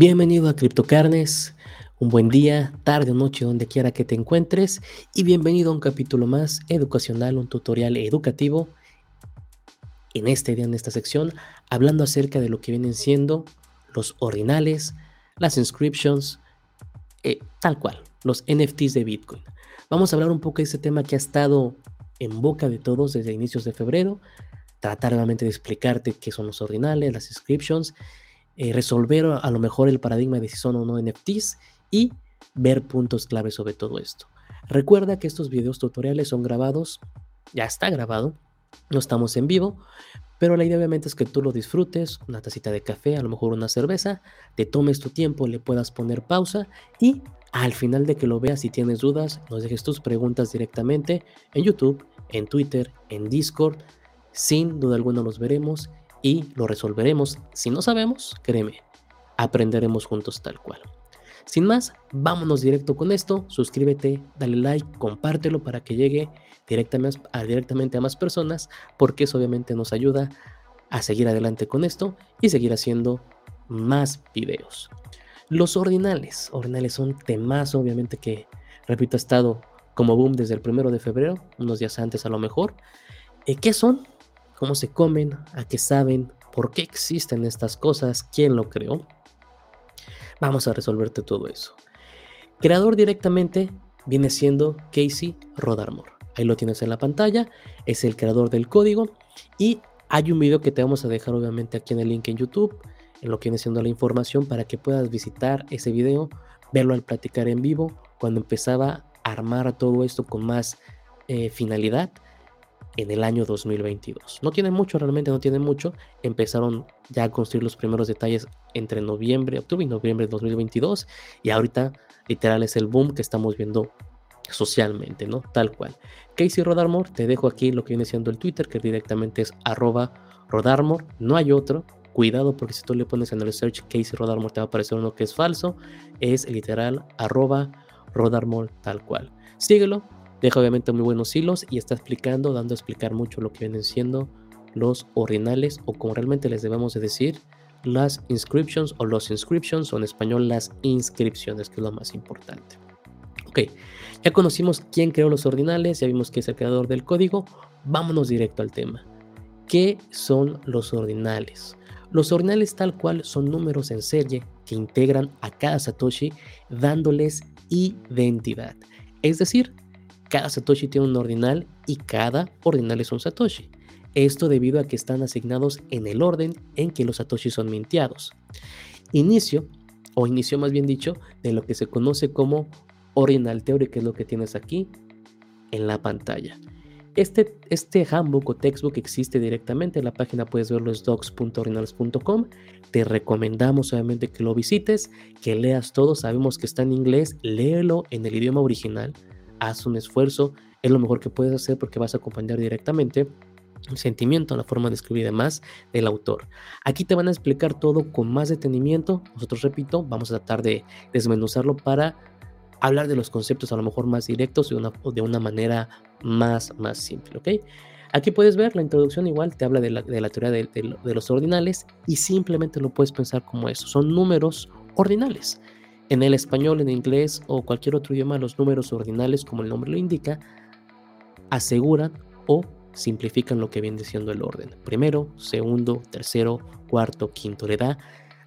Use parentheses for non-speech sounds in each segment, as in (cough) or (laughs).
Bienvenido a CryptoCarnes, un buen día, tarde o noche, donde quiera que te encuentres, y bienvenido a un capítulo más educacional, un tutorial educativo. En este día, en esta sección, hablando acerca de lo que vienen siendo los ordinales, las inscriptions, eh, tal cual, los NFTs de Bitcoin. Vamos a hablar un poco de este tema que ha estado en boca de todos desde inicios de febrero, tratar realmente de explicarte qué son los ordinales, las inscriptions eh, resolver a lo mejor el paradigma de si son o no NFTs y ver puntos claves sobre todo esto. Recuerda que estos videos tutoriales son grabados, ya está grabado, no estamos en vivo, pero la idea obviamente es que tú lo disfrutes, una tacita de café, a lo mejor una cerveza, te tomes tu tiempo, le puedas poner pausa y al final de que lo veas si tienes dudas, nos dejes tus preguntas directamente en YouTube, en Twitter, en Discord, sin duda alguna los veremos y lo resolveremos. Si no sabemos, créeme, aprenderemos juntos tal cual. Sin más, vámonos directo con esto. Suscríbete, dale like, compártelo para que llegue directamente a, más personas, porque eso obviamente nos ayuda a seguir adelante con esto y seguir haciendo más videos. Los ordinales. Ordinales son temas, obviamente, que, repito, ha estado como boom desde el primero de febrero, unos días antes a lo mejor. Eh, ¿Qué son? Cómo se comen, a qué saben, por qué existen estas cosas, quién lo creó. Vamos a resolverte todo eso. Creador directamente viene siendo Casey Rodarmore. Ahí lo tienes en la pantalla, es el creador del código y hay un video que te vamos a dejar obviamente aquí en el link en YouTube, en lo que viene siendo la información para que puedas visitar ese video, verlo al platicar en vivo, cuando empezaba a armar todo esto con más eh, finalidad en el año 2022. No tienen mucho, realmente no tienen mucho. Empezaron ya a construir los primeros detalles entre noviembre, octubre y noviembre de 2022 y ahorita literal es el boom que estamos viendo socialmente, ¿no? Tal cual. Casey Rodarmore, te dejo aquí lo que viene siendo el Twitter, que directamente es arroba Rodarmore, no hay otro. Cuidado porque si tú le pones en el search Casey Rodarmore te va a aparecer uno que es falso. Es literal arroba Rodarmore tal cual. Síguelo, Deja obviamente muy buenos hilos y está explicando, dando a explicar mucho lo que vienen siendo los ordinales o como realmente les debemos de decir, las inscriptions o los inscriptions o en español las inscripciones, que es lo más importante. Ok, ya conocimos quién creó los ordinales, ya vimos que es el creador del código, vámonos directo al tema. ¿Qué son los ordinales? Los ordinales tal cual son números en serie que integran a cada Satoshi dándoles identidad. Es decir, cada Satoshi tiene un ordinal y cada ordinal es un Satoshi. Esto debido a que están asignados en el orden en que los Satoshi son minteados. Inicio, o inicio más bien dicho, de lo que se conoce como ordinal theory, que es lo que tienes aquí en la pantalla. Este, este handbook o textbook existe directamente en la página, puedes verlo es docs.ordinals.com. Te recomendamos obviamente que lo visites, que leas todo. Sabemos que está en inglés, léelo en el idioma original haz un esfuerzo, es lo mejor que puedes hacer porque vas a acompañar directamente el sentimiento, la forma de escribir y demás del autor. Aquí te van a explicar todo con más detenimiento. Nosotros, repito, vamos a tratar de desmenuzarlo para hablar de los conceptos a lo mejor más directos y una, de una manera más, más simple, ¿ok? Aquí puedes ver la introducción igual, te habla de la, teoría de, de los ordinales y simplemente lo puedes pensar como eso, son números ordinales. En el español, en inglés o cualquier otro idioma, los números ordinales, como el nombre lo indica, aseguran o simplifican lo que viene siendo el orden. Primero, segundo, tercero, cuarto, quinto. Le da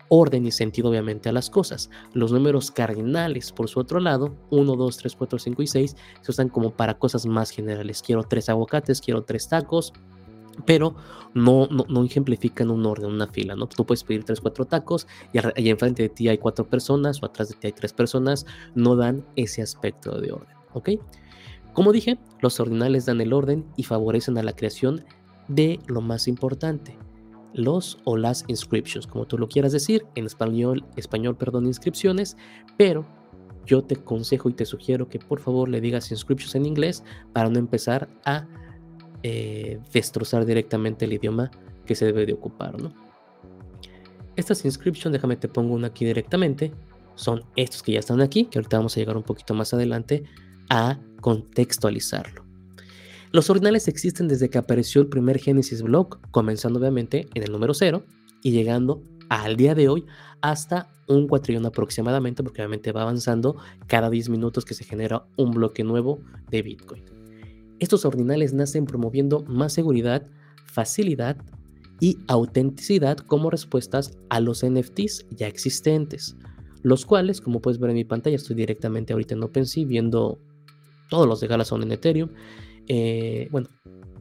orden y sentido obviamente a las cosas. Los números cardinales, por su otro lado, 1, 2, 3, 4, 5 y 6, se usan como para cosas más generales. Quiero tres aguacates, quiero tres tacos, pero no, no, ejemplifican un orden, una fila, ¿no? Tú puedes pedir tres, cuatro tacos y, y enfrente de ti hay cuatro personas o atrás de ti hay tres personas, no dan ese aspecto de orden, ¿ok? Como dije, los ordinales dan el orden y favorecen a la creación de lo más importante, los o las inscriptions, como tú lo quieras decir, en español, español, perdón, inscripciones, pero yo te aconsejo y te sugiero que por favor le digas inscriptions en inglés para no empezar a eh, destrozar directamente el idioma que se debe de ocupar, ¿no? Estas inscriptions, déjame te pongo una aquí directamente, son estos que ya están aquí, que ahorita vamos a llegar un poquito más adelante a contextualizarlo. Los ordinales existen desde que apareció el primer Genesis block, comenzando obviamente en el número 0 y llegando al día de hoy hasta un cuatrillón aproximadamente, porque obviamente va avanzando cada 10 minutos que se genera un bloque nuevo de Bitcoin. Estos ordinales nacen promoviendo más seguridad, facilidad y autenticidad como respuestas a los NFTs ya existentes, los cuales, como puedes ver en mi pantalla, estoy directamente ahorita en OpenSea viendo todos los de Gala son en Ethereum. Eh, bueno,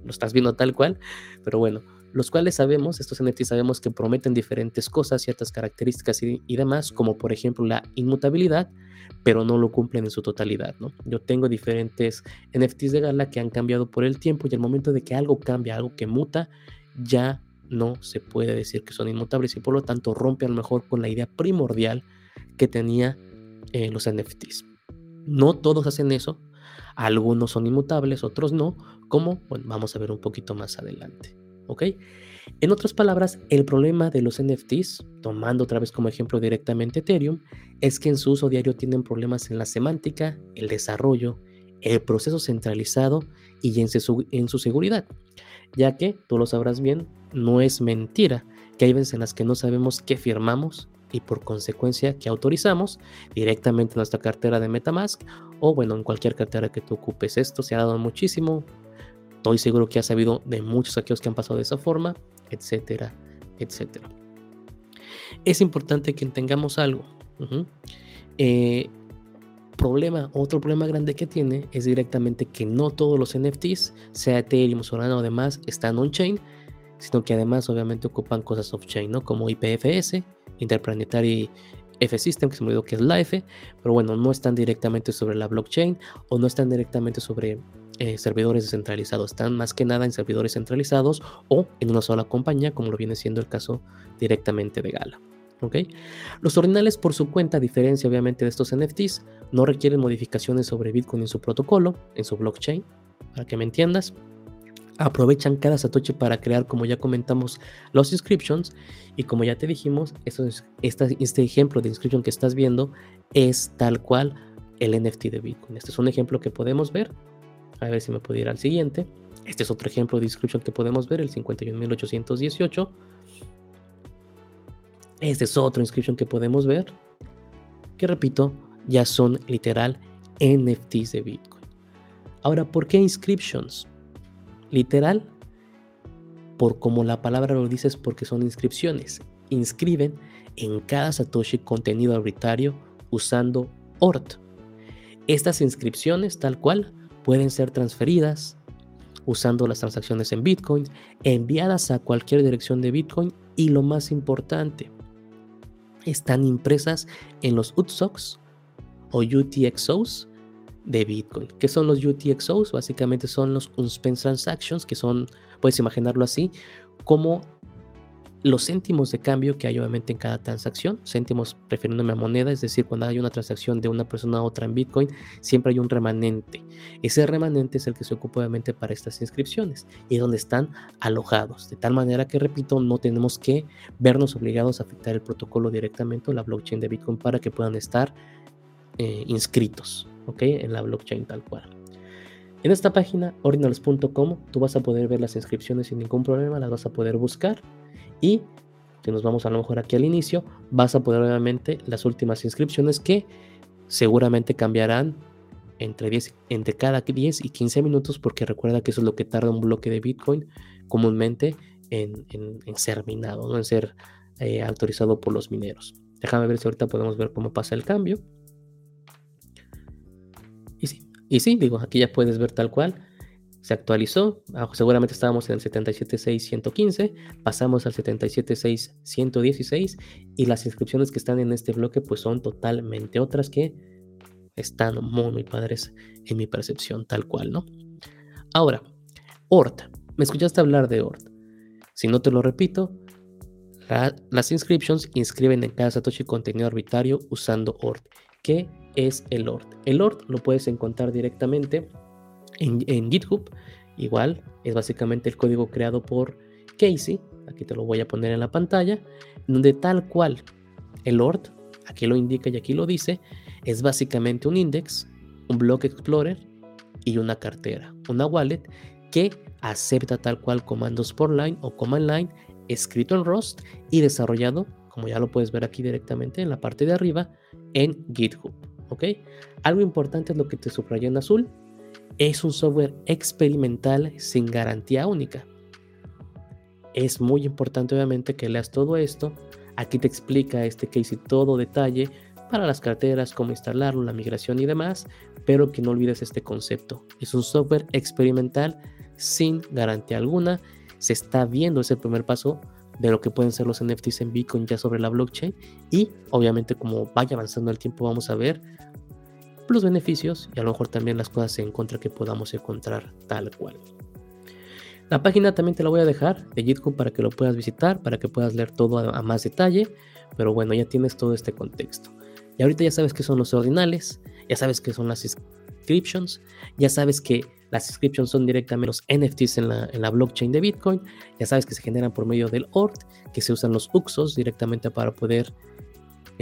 lo estás viendo tal cual, pero bueno, los cuales sabemos, estos NFTs sabemos que prometen diferentes cosas, ciertas características y, demás, como por ejemplo la inmutabilidad, pero no lo cumplen en su totalidad, ¿no? Yo tengo diferentes NFTs de Gala que han cambiado por el tiempo y al momento de que algo cambia, algo que muta, ya no se puede decir que son inmutables y por lo tanto rompe a lo mejor con la idea primordial que tenía eh, los NFTs. No todos hacen eso, algunos son inmutables, otros no, como bueno, vamos a ver un poquito más adelante. ¿Ok? En otras palabras, el problema de los NFTs, tomando otra vez como ejemplo directamente Ethereum, es que en su uso diario tienen problemas en la semántica, el desarrollo, el proceso centralizado y en su, en su seguridad, ya que, tú lo sabrás bien, no es mentira que hay veces en las que no sabemos qué firmamos y por consecuencia que autorizamos directamente en nuestra cartera de Metamask o bueno, en cualquier cartera que tú ocupes. Esto se ha dado muchísimo Estoy seguro que has sabido de muchos aquellos que han pasado de esa forma, etcétera, etcétera. Es importante que tengamos algo. Eh, problema, otro problema grande que tiene es directamente que no todos los NFTs, sea Ethereum, Solana o demás, están on-chain, sino que además obviamente ocupan cosas off-chain, ¿no? Como IPFS, Interplanetary F-System, que se me olvidó que es la F, pero bueno, no están directamente sobre la blockchain o no están directamente sobre eh, servidores descentralizados, están más que nada en servidores centralizados o en una sola compañía, como lo viene siendo el caso directamente de Gala. Los ordinales por su cuenta, a diferencia obviamente de estos NFTs, no requieren modificaciones sobre Bitcoin en su protocolo, en su blockchain, para que me entiendas. Aprovechan cada satoshi para crear, como ya comentamos, los inscriptions. Y como ya te dijimos, este ejemplo de inscription que estás viendo es tal cual el NFT de Bitcoin. Este es un ejemplo que podemos ver a ver si me puedo ir al siguiente. Este es otro ejemplo de inscripción que podemos ver, el 51.818. Este es otro inscripción que podemos ver, que repito, ya son literal NFTs de Bitcoin. Ahora, ¿por qué inscriptions? Literal, por como la palabra lo dice, es porque son inscripciones. Inscriben en cada Satoshi contenido arbitrario usando ORT. Estas inscripciones, tal cual, pueden ser transferidas usando las transacciones en Bitcoin, enviadas a cualquier dirección de Bitcoin y lo más importante, están impresas en los UTSOCs o UTXOs de Bitcoin. ¿Qué son los UTXOs? Básicamente son los Unspent Transactions, que son, puedes imaginarlo así, como los céntimos de cambio que hay obviamente en cada transacción, céntimos refiriéndome a moneda, es decir, cuando hay una transacción de una persona a otra en Bitcoin, siempre hay un remanente. Ese remanente es el que se ocupa obviamente para estas inscripciones y donde están alojados, de tal manera que, repito, no tenemos que vernos obligados a afectar el protocolo directamente o la blockchain de Bitcoin para que puedan estar eh, inscritos, ¿ok? En la blockchain tal cual. En esta página, ordinals.com, tú vas a poder ver las inscripciones sin ningún problema, las vas a poder buscar y si nos vamos a lo mejor aquí al inicio, vas a poder obviamente las últimas inscripciones que seguramente cambiarán entre, 10, entre cada 10 y 15 minutos porque recuerda que eso es lo que tarda un bloque de Bitcoin comúnmente en, ser minado, en ser eh, autorizado por los mineros. Déjame ver si ahorita podemos ver cómo pasa el cambio. Y sí, y sí, digo, aquí ya puedes ver tal cual se actualizó, ah, seguramente estábamos en el 776115, pasamos al 776116 y las inscripciones que están en este bloque pues son totalmente otras que están muy, muy padres en mi percepción tal cual, ¿no? Ahora, ORT, me escuchaste hablar de ORT. Si no te lo repito, las inscriptions inscriben en cada Satoshi contenido arbitrario usando ORT. ¿Qué es el ORT? El ORT lo puedes encontrar directamente en, GitHub. Igual es básicamente el código creado por Casey. Aquí te lo voy a poner en la pantalla. Donde tal cual el ORT, aquí lo indica y aquí lo dice, es básicamente un index, un block explorer y una cartera, una wallet que acepta tal cual comandos por line o command line escrito en Rust y desarrollado como ya lo puedes ver aquí directamente en la parte de arriba, en GitHub. ¿Ok? Algo importante es lo que te subrayé en azul. Es un software experimental sin garantía única. Es muy importante obviamente que leas todo esto. Aquí te explica este case y todo detalle para las carteras, cómo instalarlo, la migración y demás, pero que no olvides este concepto. Es un software experimental sin garantía alguna. Se está viendo ese primer paso de lo que pueden ser los NFTs en Bitcoin ya sobre la blockchain y obviamente como vaya avanzando el tiempo vamos a ver los beneficios y a lo mejor también las cosas en contra que podamos encontrar tal cual. La página también te la voy a dejar de GitHub para que lo puedas visitar, para que puedas leer todo a, más detalle, pero bueno, ya tienes todo este contexto. Y ahorita ya sabes qué son los ordinales, ya sabes qué son las inscriptions, ya sabes que las inscriptions son directamente los NFTs en la, en la, blockchain de Bitcoin. Ya sabes que se generan por medio del ORT, que se usan los UXOs directamente para poder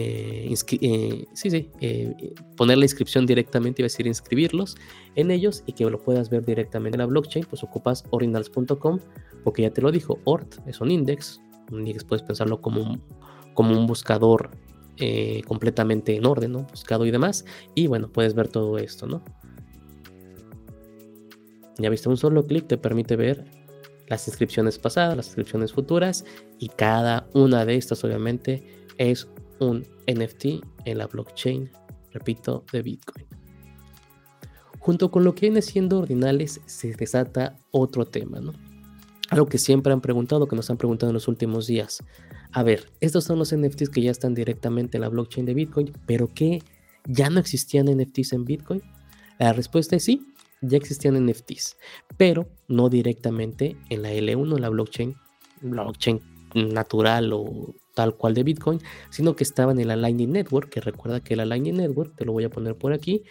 eh, eh, sí, sí, eh, poner la inscripción directamente, iba a decir inscribirlos en ellos y que lo puedas ver directamente en la blockchain, pues ocupas ordinals.com, porque ya te lo dijo, ORT es un index, un index puedes pensarlo como un, como un buscador completamente en orden, ¿no? Buscado y demás, y bueno, puedes ver todo esto, ¿no? Ya viste, un solo clic te permite ver las inscripciones pasadas, las inscripciones futuras y cada una de estas obviamente es un NFT en la blockchain, repito, de Bitcoin. Junto con lo que viene siendo ordinales se desata otro tema, ¿no? Algo que siempre han preguntado, que nos han preguntado en los últimos días. A ver, estos son los NFTs que ya están directamente en la blockchain de Bitcoin, pero que ya no existían NFTs en Bitcoin. La respuesta es sí, ya existían NFTs, pero no directamente en la L1, en la blockchain, blockchain natural o tal cual de Bitcoin, sino que estaban en la Lightning Network, que recuerda que la Lightning Network, te lo voy a poner por aquí,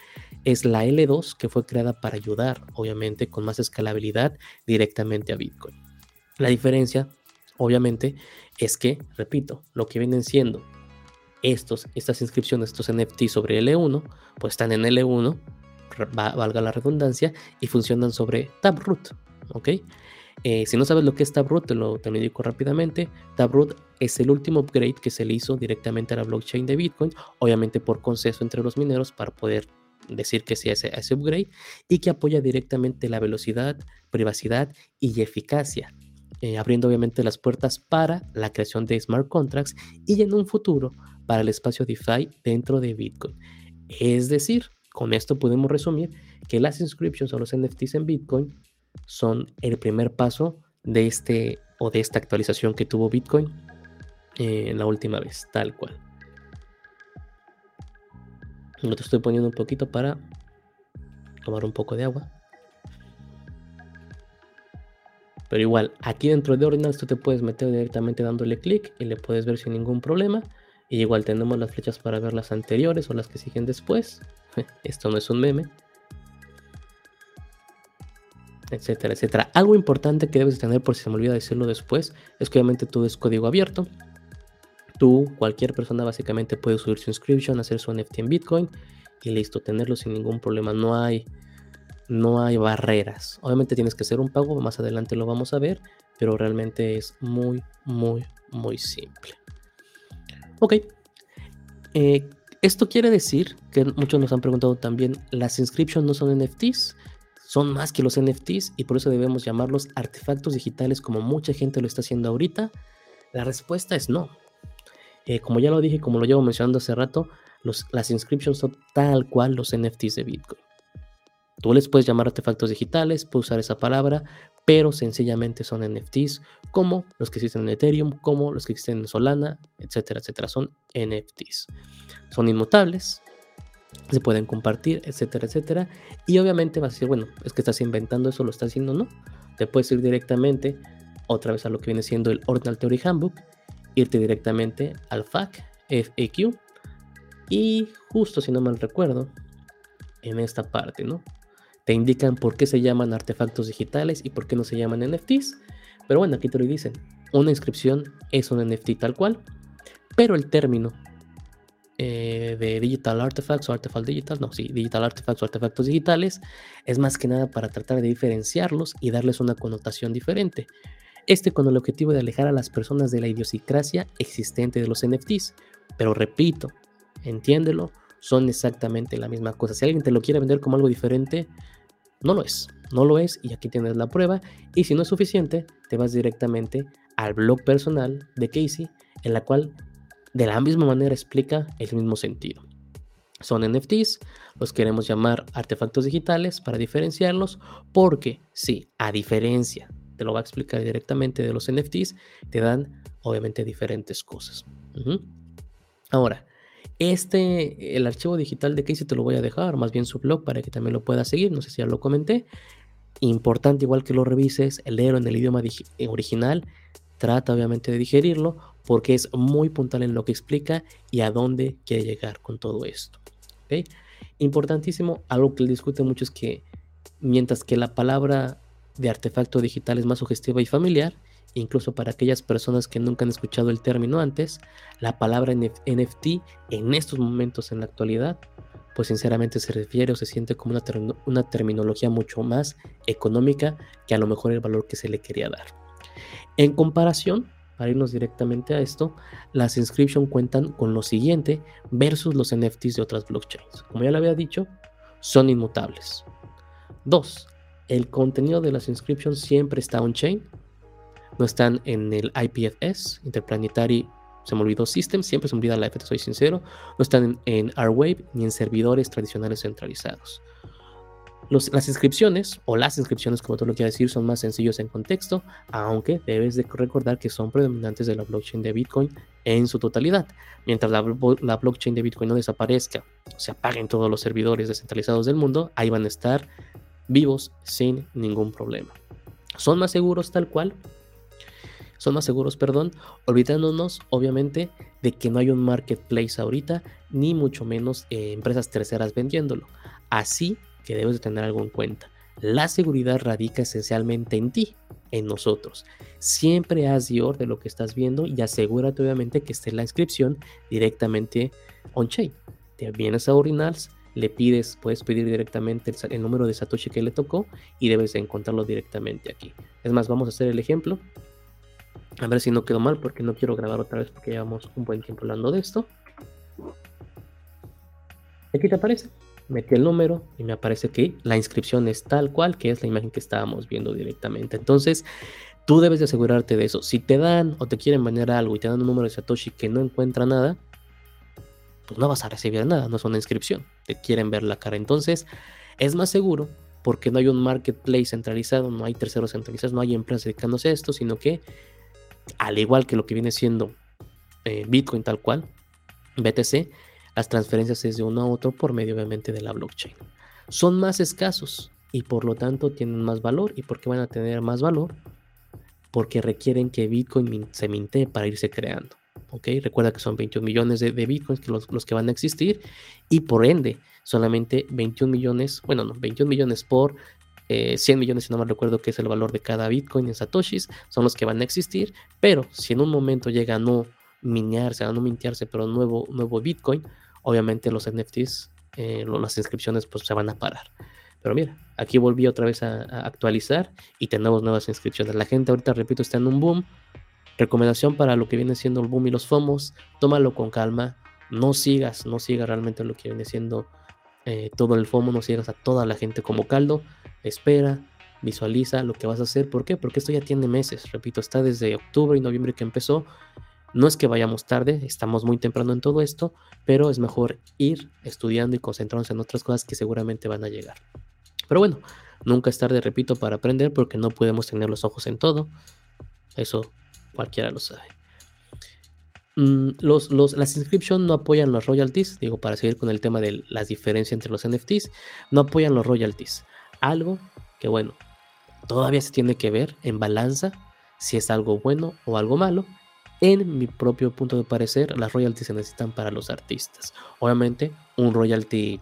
es la L2 que fue creada para ayudar, obviamente, con más escalabilidad directamente a Bitcoin. La diferencia, obviamente, es que, repito, lo que vienen siendo estos, estas inscripciones, estos NFT sobre L1, pues están en L1 valga la redundancia, y funcionan sobre Taproot. ¿ok? Eh, si no sabes lo que es Taproot, te lo, te lo indico rápidamente. Taproot es el último upgrade que se le hizo directamente a la blockchain de Bitcoin, obviamente por consenso entre los mineros para poder decir que sí a ese, ese upgrade y que apoya directamente la velocidad, privacidad y eficacia, eh, abriendo obviamente las puertas para la creación de smart contracts y en un futuro para el espacio DeFi dentro de Bitcoin. Es decir, con esto podemos resumir que las inscriptions o los NFTs en Bitcoin son el primer paso de este o de esta actualización que tuvo Bitcoin eh, la última vez, tal cual. Yo te estoy poniendo un poquito para tomar un poco de agua. Pero igual, aquí dentro de Ordinals tú te puedes meter directamente dándole clic y le puedes ver sin ningún problema. Y igual tenemos las flechas para ver las anteriores o las que siguen después. (laughs) Esto no es un meme. Etcétera, etcétera. Algo importante que debes tener, por si se me olvida decirlo después, es que obviamente todo es código abierto. Tú, cualquier persona básicamente puede subir su inscription, hacer su NFT en Bitcoin y listo, tenerlo sin ningún problema. No hay, no hay barreras. Obviamente tienes que hacer un pago, más adelante lo vamos a ver, pero realmente es muy, muy, muy simple. Ok. Eh, esto quiere decir que muchos nos han preguntado también, las inscriptions no son NFTs, son más que los NFTs y por eso debemos llamarlos artefactos digitales como mucha gente lo está haciendo ahorita. La respuesta es no. Eh, como ya lo dije, como lo llevo mencionando hace rato, las inscriptions son tal cual los NFTs de Bitcoin. Tú les puedes llamar artefactos digitales, puedes usar esa palabra, pero sencillamente son NFTs como los que existen en Ethereum, como los que existen en Solana, etcétera, etcétera. Son NFTs. Son inmutables, se pueden compartir, etcétera, etcétera. Y obviamente vas a decir, bueno, es que estás inventando eso, lo estás haciendo, no. Te puedes ir directamente otra vez a lo que viene siendo el Ordinal Theory Handbook, irte directamente al FAQ, FAQ, y justo si no mal recuerdo, en esta parte, ¿no? Te indican por qué se llaman artefactos digitales y por qué no se llaman NFTs. Pero bueno, aquí te lo dicen. Una inscripción es un NFT tal cual, pero el término eh, de Digital Artifacts o Artifact Digital, no, sí, Digital Artifacts o artefactos digitales, es más que nada para tratar de diferenciarlos y darles una connotación diferente. Este con el objetivo de alejar a las personas de la idiosincrasia existente de los NFTs. Pero repito, entiéndelo, son exactamente la misma cosa. Si alguien te lo quiere vender como algo diferente, no lo es. No lo es y aquí tienes la prueba. Y si no es suficiente, te vas directamente al blog personal de Casey, en la cual de la misma manera explica el mismo sentido. Son NFTs, los queremos llamar artefactos digitales para diferenciarlos, porque sí, a diferencia, te lo va a explicar directamente de los NFTs, te dan obviamente diferentes cosas. Ahora, este, el archivo digital de Casey te lo voy a dejar, más bien su blog para que también lo puedas seguir, no sé si ya lo comenté. Importante igual que lo revises, leerlo en el idioma original, trata obviamente de digerirlo porque es muy puntual en lo que explica y a dónde quiere llegar con todo esto. Importantísimo, algo que discute mucho es que mientras que la palabra de artefacto digital es más sugestiva y familiar, incluso para aquellas personas que nunca han escuchado el término antes, la palabra NFT en estos momentos en la actualidad, pues sinceramente se refiere o se siente como una, una terminología mucho más económica que a lo mejor el valor que se le quería dar. En comparación, para irnos directamente a esto, las inscription cuentan con lo siguiente versus los NFTs de otras blockchains. Como ya lo había dicho, son inmutables. Dos, el contenido de las inscriptions siempre está on-chain, no están en el IPFS, Interplanetary, se me olvidó System, siempre se me olvida la F, soy sincero, no están en, R-Wave ni en servidores tradicionales centralizados. Las inscripciones, o las inscripciones como tú lo quieras decir, son más sencillos en contexto, aunque debes de recordar que son predominantes de la blockchain de Bitcoin en su totalidad. Mientras la, blockchain de Bitcoin no desaparezca, o se apaguen todos los servidores descentralizados del mundo, ahí van a estar vivos sin ningún problema. Son más seguros tal cual, son más seguros, perdón, olvidándonos obviamente de que no hay un marketplace ahorita, ni mucho menos eh, empresas terceras vendiéndolo. Así que debes de tener algo en cuenta. La seguridad radica esencialmente en ti, en nosotros. Siempre haz Dior de lo que estás viendo y asegúrate obviamente que esté la inscripción directamente on-chain. Te vienes a Ordinals, le pides, puedes pedir directamente el, número de Satoshi que le tocó y debes de encontrarlo directamente aquí. Es más, vamos a hacer el ejemplo. A ver si no quedó mal porque no quiero grabar otra vez porque llevamos un buen tiempo hablando de esto. Aquí te aparece. Metí el número y me aparece que la inscripción es tal cual que es la imagen que estábamos viendo directamente. Entonces, tú debes de asegurarte de eso. Si te dan o te quieren banear algo y te dan un número de Satoshi que no encuentra nada, pues no vas a recibir nada, no es una inscripción. Te quieren ver la cara. Entonces, es más seguro porque no hay un marketplace centralizado, no hay terceros centralizados, no hay empresas dedicándose a esto, sino que al igual que lo que viene siendo eh, Bitcoin tal cual, BTC, las transferencias es de uno a otro por medio obviamente de la blockchain. Son más escasos y por lo tanto tienen más valor. ¿Y por qué van a tener más valor? Porque requieren que Bitcoin se minte para irse creando. ¿ok? Recuerda que son 21 millones de, Bitcoins que los, que van a existir y por ende solamente 21 millones, bueno, no, 21 millones por 100 eh, millones, si no me recuerdo que es el valor de cada Bitcoin en Satoshis, son los que van a existir, pero si en un momento llega a no minearse, a no mintearse, pero nuevo, nuevo Bitcoin, obviamente los NFTs, eh, las inscripciones pues se van a parar. Pero mira, aquí volví otra vez a, actualizar y tenemos nuevas inscripciones. La gente ahorita, repito, está en un boom. Recomendación para lo que viene siendo el boom y los FOMOS, tómalo con calma, no sigas, no sigas realmente lo que viene siendo eh, todo el FOMO, no sigas a toda la gente como caldo, espera, visualiza lo que vas a hacer. ¿Por qué? Porque esto ya tiene meses, repito, está desde octubre y noviembre que empezó. No es que vayamos tarde, estamos muy temprano en todo esto, pero es mejor ir estudiando y concentrarnos en otras cosas que seguramente van a llegar. Pero bueno, nunca es tarde, repito, para aprender porque no podemos tener los ojos en todo. Eso cualquiera lo sabe. Mm, las inscriptions no apoyan los royalties, digo, para seguir con el tema de las diferencias entre los NFTs, no apoyan los royalties. Algo que bueno, todavía se tiene que ver en balanza si es algo bueno o algo malo. En mi propio punto de parecer, las royalties se necesitan para los artistas. Obviamente, un royalty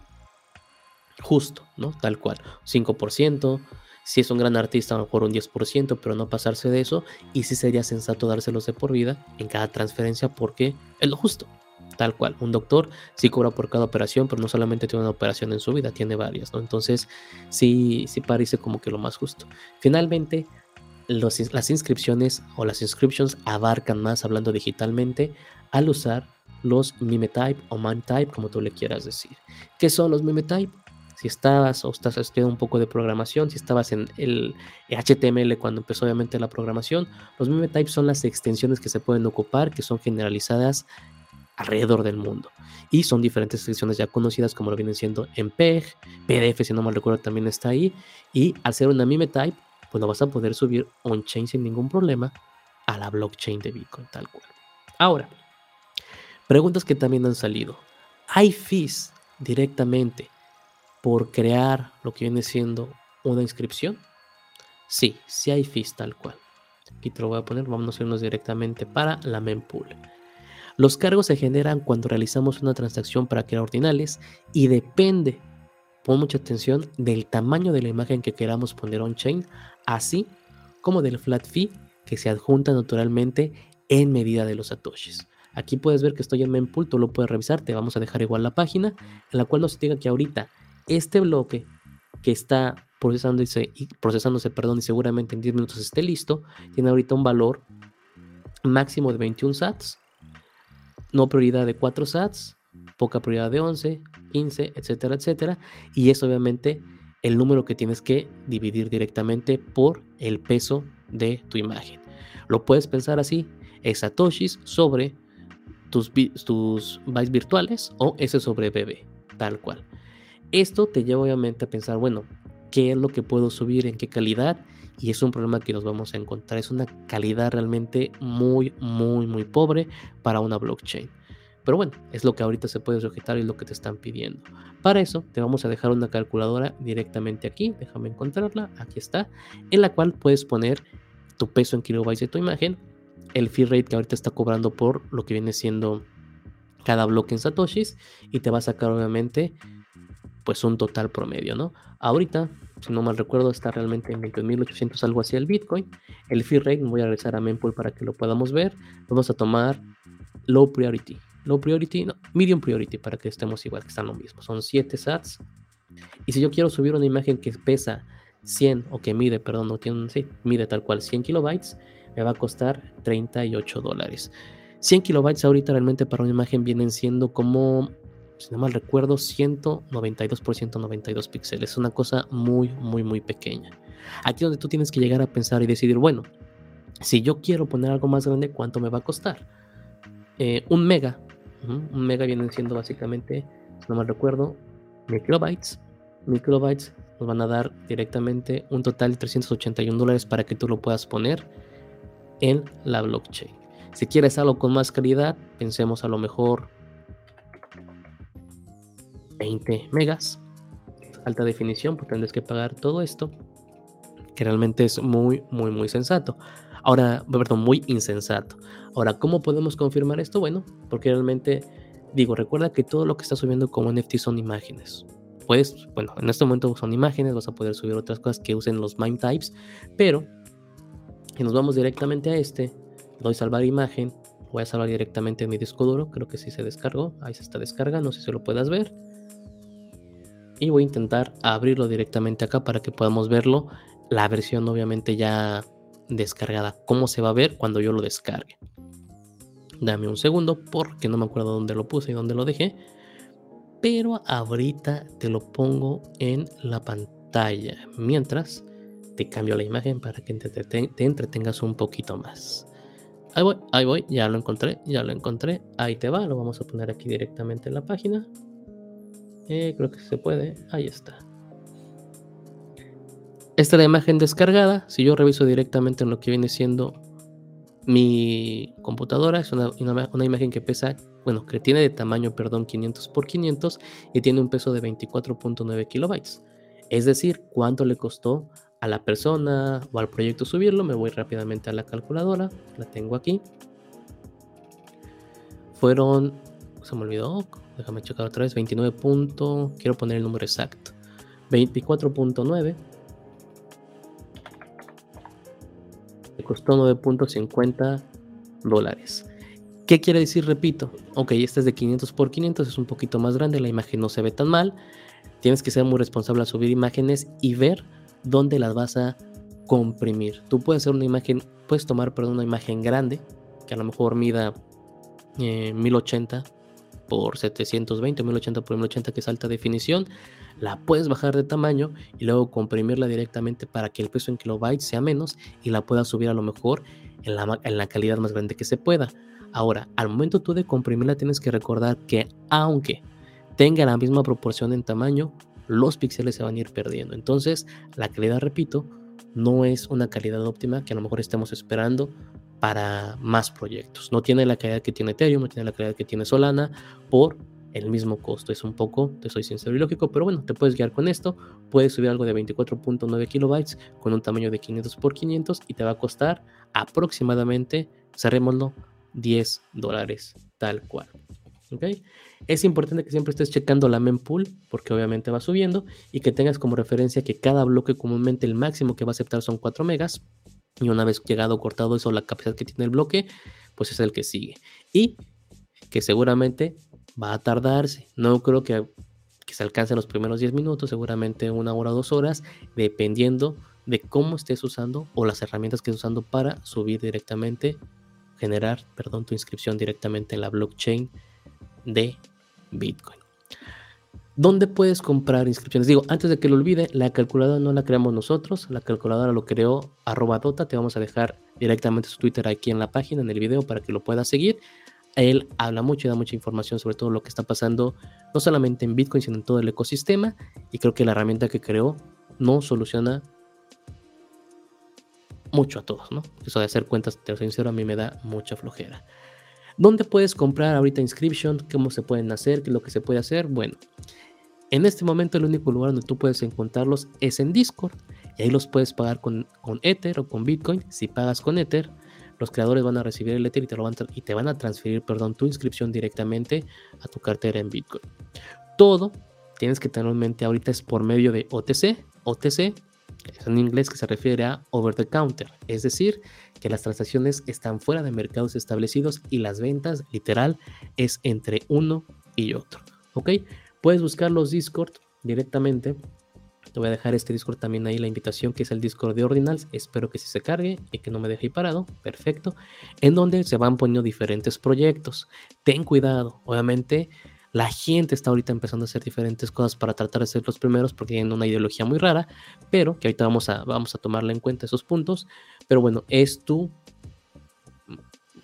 justo, ¿no? Tal cual, 5%. Si es un gran artista, a lo mejor un 10%, pero no pasarse de eso. Y sí sería sensato dárselos de por vida en cada transferencia porque es lo justo tal cual. Un doctor sí cobra por cada operación, pero no solamente tiene una operación en su vida, tiene varias, ¿no? Entonces, sí, sí parece como que lo más justo. Finalmente, las inscripciones o las inscriptions abarcan más hablando digitalmente al usar los mime type o man type, como tú le quieras decir. ¿Qué son los mime type? Si estabas o estás estudiando un poco de programación, si estabas en el HTML cuando empezó obviamente la programación, los mime type son las extensiones que se pueden ocupar, que son generalizadas alrededor del mundo. Y son diferentes extensiones ya conocidas como lo vienen siendo MPEG, PDF si no mal recuerdo también está ahí. Y al ser una mime type, pues lo vas a poder subir on-chain sin ningún problema a la blockchain de Bitcoin tal cual. Ahora, preguntas que también han salido. ¿Hay fees directamente por crear lo que viene siendo una inscripción? Sí, sí hay fees tal cual. Aquí te lo voy a poner, vamos a irnos directamente para la mempool. Los cargos se generan cuando realizamos una transacción para crear ordinales y depende, pon mucha atención, del tamaño de la imagen que queramos poner on-chain, así como del flat fee que se adjunta naturalmente en medida de los satoshis. Aquí puedes ver que estoy en mempool, tú lo puedes revisar, te vamos a dejar igual la página en la cual nos diga que ahorita este bloque que está procesándose, procesándose perdón, y seguramente en 10 minutos esté listo, tiene ahorita un valor máximo de 21 sats no prioridad de 4 sats, poca prioridad de 11, 15, etcétera, etcétera. Y es obviamente el número que tienes que dividir directamente por el peso de tu imagen. Lo puedes pensar así, es satoshis sobre tus, tus bytes virtuales o S sobre BB, tal cual. Esto te lleva obviamente a pensar, bueno, ¿qué es lo que puedo subir? ¿En qué calidad? y es un problema que nos vamos a encontrar. Es una calidad realmente muy, muy, muy pobre para una blockchain. Pero bueno, es lo que ahorita se puede sujetar y lo que te están pidiendo. Para eso te vamos a dejar una calculadora directamente aquí, déjame encontrarla, aquí está, en la cual puedes poner tu peso en kilobytes de tu imagen, el fee rate que ahorita está cobrando por lo que viene siendo cada bloque en satoshis y te va a sacar obviamente pues un total promedio, ¿no? Ahorita si no mal recuerdo, está realmente en 21.800 algo hacia el Bitcoin. El fee rate, voy a regresar a Mempool para que lo podamos ver. Vamos a tomar low priority. Low priority, no, medium priority para que estemos igual, que están lo mismo. Son 7 sats. Y si yo quiero subir una imagen que pesa 100 o que mide, perdón, no tiene, sí, mide tal cual 100 kilobytes, me va a costar 38 dólares. 100 kilobytes ahorita realmente para una imagen vienen siendo como si no mal recuerdo, 192 por 192 píxeles. Es una cosa muy, muy, muy pequeña. Aquí donde tú tienes que llegar a pensar y decidir, bueno, si yo quiero poner algo más grande, ¿cuánto me va a costar? Eh, un mega. Un mega viene siendo básicamente, si no mal recuerdo. Mil kilobytes nos van a dar directamente un total de 381 dólares para que tú lo puedas poner en la blockchain. Si quieres algo con más calidad, pensemos a lo mejor 20 megas. Alta definición, pues tendrás que pagar todo esto, que realmente es muy, muy, muy sensato. Ahora, perdón, muy insensato. Ahora, ¿cómo podemos confirmar esto? Bueno, porque realmente, digo, recuerda que todo lo que está subiendo como NFT son imágenes. Pues, bueno, en este momento son imágenes, vas a poder subir otras cosas que usen los MIME types, pero si nos vamos directamente a este, doy salvar imagen, voy a salvar directamente en mi disco duro, creo que sí se descargó, ahí se está descargando, no sé si lo puedas ver y voy a intentar abrirlo directamente acá para que podamos verlo la versión obviamente ya descargada cómo se va a ver cuando yo lo descargue dame un segundo porque no me acuerdo dónde lo puse y dónde lo dejé pero ahorita te lo pongo en la pantalla mientras te cambio la imagen para que te, te entretengas un poquito más ahí voy, ahí voy, ya lo encontré, ya lo encontré ahí te va, lo vamos a poner aquí directamente en la página eh, creo que se puede. Ahí está. Esta es la imagen descargada. Si yo reviso directamente en lo que viene siendo mi computadora, es una, imagen que pesa, bueno, que tiene de tamaño, perdón, 500 por 500 y tiene un peso de 24.9 kilobytes. Es decir, cuánto le costó a la persona o al proyecto subirlo. Me voy rápidamente a la calculadora, la tengo aquí. Fueron, se me olvidó, Déjame checar otra vez. 29. quiero poner el número exacto. 24.9. costó 9.50 dólares. ¿Qué quiere decir? Repito. Ok, este es de 500 por 500. Es un poquito más grande. La imagen no se ve tan mal. Tienes que ser muy responsable a subir imágenes y ver dónde las vas a comprimir. Tú puedes hacer una imagen, puedes tomar perdón, una imagen grande, que a lo mejor mida 1080 eh, por 720 1080 por 1080 que es alta definición, la puedes bajar de tamaño y luego comprimirla directamente para que el peso en kilobytes sea menos y la puedas subir a lo mejor en la, en la calidad más grande que se pueda. Ahora, al momento tú de comprimirla tienes que recordar que aunque tenga la misma proporción en tamaño, los píxeles se van a ir perdiendo. Entonces, la calidad, repito, no es una calidad óptima que a lo mejor estemos esperando para más proyectos. No tiene la calidad que tiene Ethereum, no tiene la calidad que tiene Solana por el mismo costo. Es un poco, te soy sincero y lógico, pero bueno, te puedes guiar con esto. Puedes subir algo de 24.9 kilobytes con un tamaño de 500 por 500 y te va a costar aproximadamente, cerrémoslo, 10 dólares tal cual. ¿Ok? Es importante que siempre estés checando la mempool porque obviamente va subiendo y que tengas como referencia que cada bloque comúnmente el máximo que va a aceptar son 4 megas y una vez llegado cortado eso la capacidad que tiene el bloque pues es el que sigue y que seguramente va a tardarse no creo que, se alcance los primeros 10 minutos seguramente una hora o dos horas dependiendo de cómo estés usando o las herramientas que estés usando para subir directamente generar perdón tu inscripción directamente en la blockchain de Bitcoin. ¿Dónde puedes comprar inscripciones? Digo, antes de que lo olvide, la calculadora no la creamos nosotros, la calculadora lo creó arroba Dota, te vamos a dejar directamente su Twitter aquí en la página, en el video, para que lo puedas seguir. Él habla mucho y da mucha información sobre todo lo que está pasando, no solamente en Bitcoin, sino en todo el ecosistema, y creo que la herramienta que creó no soluciona mucho a todos, ¿no? Eso de hacer cuentas, te lo sincero, a mí me da mucha flojera. ¿Dónde puedes comprar ahorita inscription? ¿Cómo se pueden hacer? ¿Qué es lo que se puede hacer? Bueno, en este momento el único lugar donde tú puedes encontrarlos es en Discord. Y ahí los puedes pagar con, con Ether o con Bitcoin. Si pagas con Ether, los creadores van a recibir el Ether y te, lo van, y te van a transferir perdón, tu inscripción directamente a tu cartera en Bitcoin. Todo tienes que tener en mente ahorita es por medio de OTC. OTC es en inglés que se refiere a over the counter, es decir, que las transacciones están fuera de mercados establecidos y las ventas, literal, es entre uno y otro. ¿Ok? Puedes buscar los Discord directamente. Te voy a dejar este Discord también ahí, la invitación que es el Discord de Ordinals. Espero que sí se cargue y que no me deje ahí parado. Perfecto. En donde se van poniendo diferentes proyectos. Ten cuidado. Obviamente, la gente está ahorita empezando a hacer diferentes cosas para tratar de ser los primeros porque tienen una ideología muy rara, pero que ahorita vamos a, vamos a tomarle en cuenta esos puntos. Pero bueno, es tu,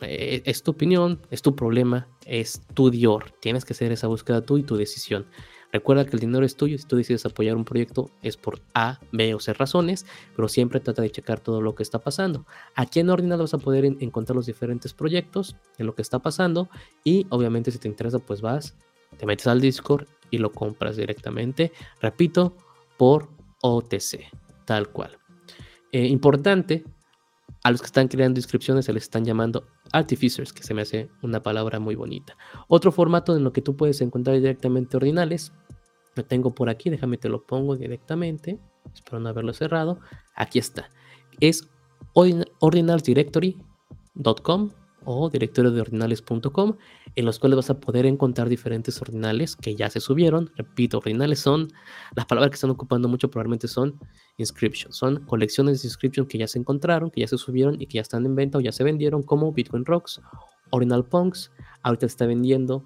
eh, es tu opinión, es tu problema, es tu Dior. Tienes que hacer esa búsqueda tú y tu decisión. Recuerda que el dinero es tuyo. Si tú decides apoyar un proyecto es por A, B o C razones, pero siempre trata de checar todo lo que está pasando. Aquí en Ordinal vas a poder encontrar los diferentes proyectos, en lo que está pasando y obviamente si te interesa pues vas te metes al Discord y lo compras directamente, repito, por OTC, tal cual. Eh, importante, a los que están creando inscripciones se les están llamando artificers, que se me hace una palabra muy bonita. Otro formato en lo que tú puedes encontrar directamente ordinales, lo tengo por aquí, déjame te lo pongo directamente, espero no haberlo cerrado, aquí está, es ordinalsdirectory.com o directorio de ordinales.com, en los cuales vas a poder encontrar diferentes ordinales que ya se subieron. Repito, ordinales son, las palabras que están ocupando mucho probablemente son inscriptions, son colecciones de inscriptions que ya se encontraron, que ya se subieron y que ya están en venta o ya se vendieron, como Bitcoin Rocks, Ordinal Punks, ahorita está vendiendo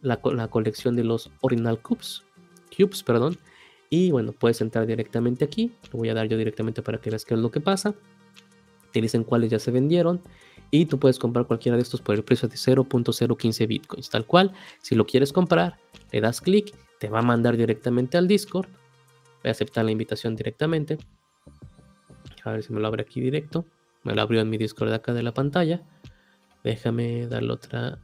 la, la colección de los Ordinal Cubes, Cubes, perdón, y bueno, puedes entrar directamente aquí, lo voy a dar yo directamente para que veas qué es lo que pasa, te dicen cuáles ya se vendieron y tú puedes comprar cualquiera de estos por el precio de 0.015 bitcoins. Tal cual, si lo quieres comprar, le das clic, te va a mandar directamente al Discord. Voy a aceptar la invitación directamente. A ver si me lo abre aquí directo. Me lo abrió en mi Discord de acá de la pantalla. Déjame darle otra.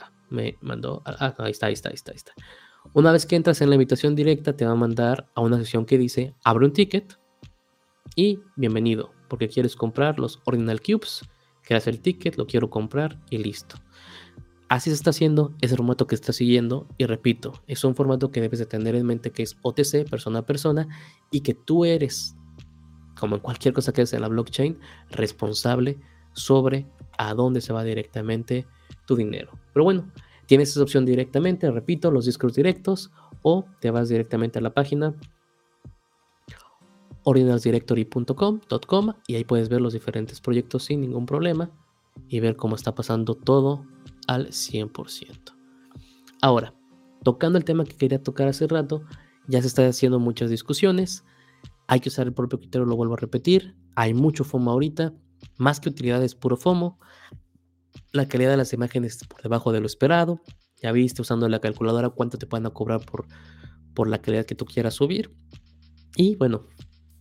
Ah, me mandó. Ah, está, ahí está, ahí está, ahí está. Una vez que entras en la invitación directa, te va a mandar a una sesión que dice abre un ticket y bienvenido, porque quieres comprar los Ordinal Cubes creas el ticket, lo quiero comprar y listo. Así se está haciendo, es el formato que está siguiendo y repito, es un formato que debes de tener en mente que es OTC, persona a persona, y que tú eres, como en cualquier cosa que haces en la blockchain, responsable sobre a dónde se va directamente tu dinero. Pero bueno, tienes esa opción directamente, repito, los discos directos, o te vas directamente a la página ordinalsdirectory.com y ahí puedes ver los diferentes proyectos sin ningún problema y ver cómo está pasando todo al 100%. Ahora, tocando el tema que quería tocar hace rato, ya se están haciendo muchas discusiones. Hay que usar el propio criterio, lo vuelvo a repetir. Hay mucho FOMO ahorita, más que utilidades, puro FOMO. La calidad de las imágenes por debajo de lo esperado. Ya viste usando la calculadora cuánto te pueden cobrar por, por la calidad que tú quieras subir. Y bueno,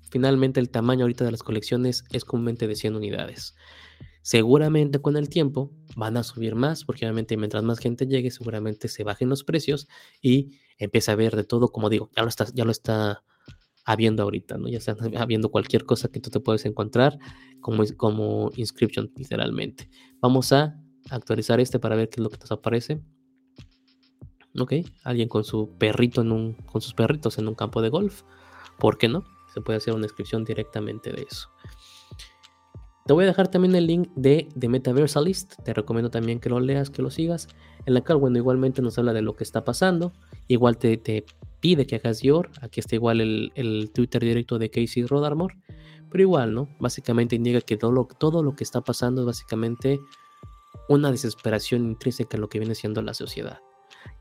finalmente el tamaño ahorita de las colecciones es comúnmente de 100 unidades. Seguramente con el tiempo van a subir más, porque obviamente mientras más gente llegue, seguramente se bajen los precios y empieza a ver de todo, como digo, ya lo está, ya lo está habiendo ahorita, ¿no? Ya está (laughs) habiendo cualquier cosa que tú te puedes encontrar como, como inscription, literalmente. Vamos a actualizar este para ver qué es lo que nos aparece. Ok, alguien con su perrito en un, con sus perritos en un campo de golf. ¿Por qué no? Se puede hacer una inscripción directamente de eso. Te voy a dejar también el link de The Metaversalist. Te recomiendo también que lo leas, que lo sigas. En la cual, bueno, igualmente nos habla de lo que está pasando. Igual te, pide que hagas your. Aquí está igual el, Twitter directo de Casey Rodarmore. Pero igual, ¿no? Básicamente indica que todo todo lo que está pasando es básicamente una desesperación intrínseca en lo que viene siendo la sociedad.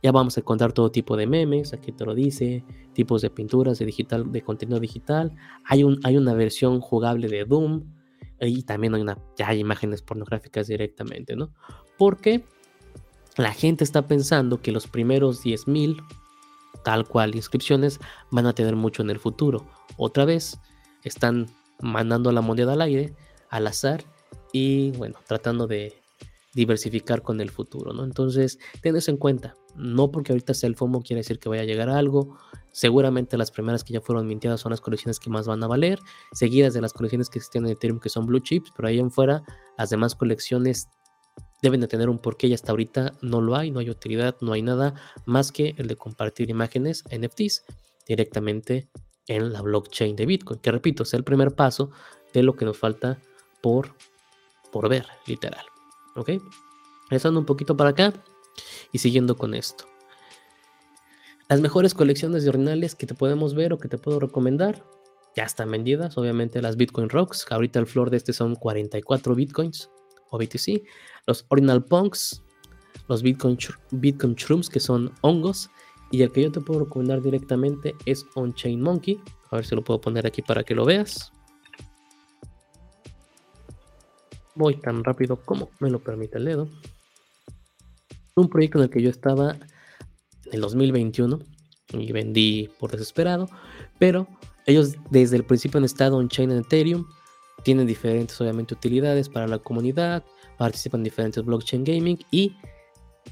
Ya vamos a encontrar todo tipo de memes, aquí te lo dice, tipos de pinturas, de digital, de contenido digital. Hay, un, hay una versión jugable de Doom y también hay una, ya hay imágenes pornográficas directamente, ¿no? Porque la gente está pensando que los primeros 10.000, tal cual inscripciones, van a tener mucho en el futuro. Otra vez, están mandando la moneda al aire, al azar, y bueno, tratando de diversificar con el futuro, ¿no? Entonces, ten eso en cuenta. No porque ahorita sea el FOMO quiere decir que vaya a llegar a algo. Seguramente las primeras que ya fueron mintidas son las colecciones que más van a valer, seguidas de las colecciones que existen en Ethereum que son blue chips, pero ahí en fuera las demás colecciones deben de tener un porqué y hasta ahorita no lo hay, no hay utilidad, no hay nada más que el de compartir imágenes NFTs directamente en la blockchain de Bitcoin, que repito, es el primer paso de lo que nos falta por, por ver, literal. ¿Ok? Regresando un poquito para acá y siguiendo con esto. Las mejores colecciones de ordinales que te podemos ver o que te puedo recomendar ya están vendidas. Obviamente las Bitcoin Rocks. Ahorita el floor de este son 44 Bitcoins o BTC. Los Ordinal Punks. Los Bitcoin, Bitcoin Shrooms que son hongos. Y el que yo te puedo recomendar directamente es On-Chain Monkey. A ver si lo puedo poner aquí para que lo veas. Voy tan rápido como me lo permite el dedo. Un proyecto en el que yo estaba en el 2021 y vendí por desesperado, pero ellos desde el principio han estado en Chain en Ethereum, tienen diferentes obviamente utilidades para la comunidad, participan en diferentes blockchain gaming y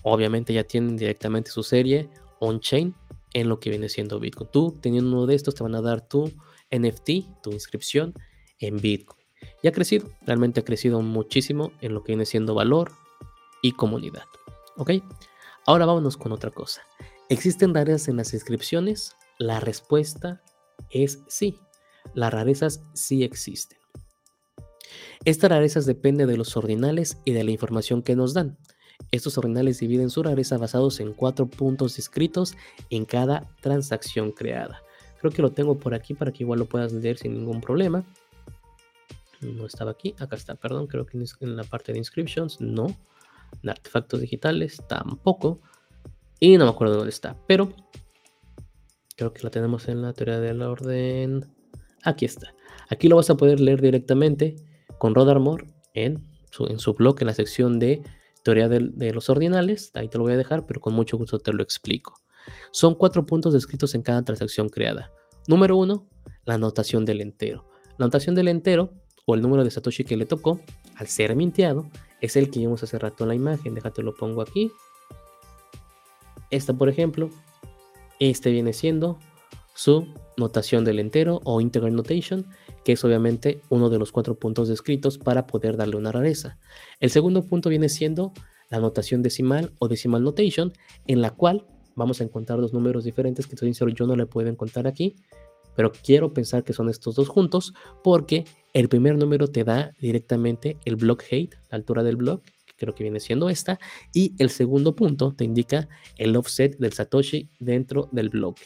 obviamente ya tienen directamente su serie on-chain en lo que viene siendo Bitcoin. Tú teniendo uno de estos te van a dar tu NFT, tu inscripción en Bitcoin. Y ha crecido, realmente ha crecido muchísimo en lo que viene siendo valor y comunidad. ¿Ok? Ahora vámonos con otra cosa. ¿Existen rarezas en las inscripciones? La respuesta es sí. Las rarezas sí existen. Estas rarezas dependen de los ordinales y de la información que nos dan. Estos ordinales dividen su rareza basados en cuatro puntos descritos en cada transacción creada. Creo que lo tengo por aquí para que igual lo puedas leer sin ningún problema no estaba aquí, acá está, perdón, creo que en la parte de inscriptions, no, en artefactos digitales tampoco, y no me acuerdo dónde está, pero creo que la tenemos en la teoría del orden, aquí está, aquí lo vas a poder leer directamente con Rodarmore en su, en su blog, en la sección de teoría de, de los ordinales, ahí te lo voy a dejar, pero con mucho gusto te lo explico. Son cuatro puntos descritos en cada transacción creada. Número uno, la anotación del entero. La anotación del entero o el número de Satoshi que le tocó, al ser minteado, es el que vimos hace rato en la imagen. Déjate lo pongo aquí. Esta, por ejemplo, este viene siendo su notación del entero o integral notation, que es obviamente uno de los cuatro puntos descritos para poder darle una rareza. El segundo punto viene siendo la notación decimal o decimal notation, en la cual vamos a encontrar dos números diferentes que sincero yo no le puedo encontrar aquí, pero quiero pensar que son estos dos juntos porque el primer número te da directamente el block height, la altura del block, que creo que viene siendo esta, y el segundo punto te indica el offset del Satoshi dentro del bloque.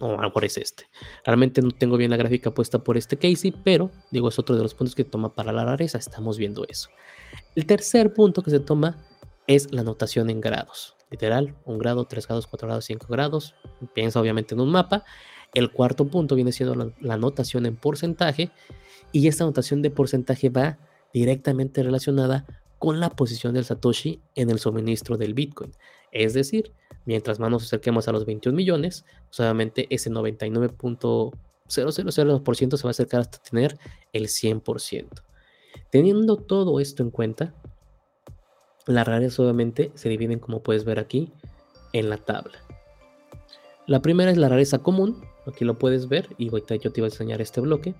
O a lo mejor es este. Realmente no tengo bien la gráfica puesta por este Casey, pero digo, es otro de los puntos que toma para la rareza. Estamos viendo eso. El tercer punto que se toma es la notación en grados. Literal, un grado, tres grados, cuatro grados, cinco grados. Piensa obviamente en un mapa. El cuarto punto viene siendo la, notación en porcentaje. Y esta notación de porcentaje va directamente relacionada con la posición del Satoshi en el suministro del Bitcoin. Es decir, mientras más nos acerquemos a los 21 millones, solamente pues, ese 99.000% se va a acercar hasta tener el 100%. Teniendo todo esto en cuenta, las rarezas obviamente se dividen como puedes ver aquí en la tabla. La primera es la rareza común, aquí lo puedes ver y ahorita yo te iba a enseñar este bloque,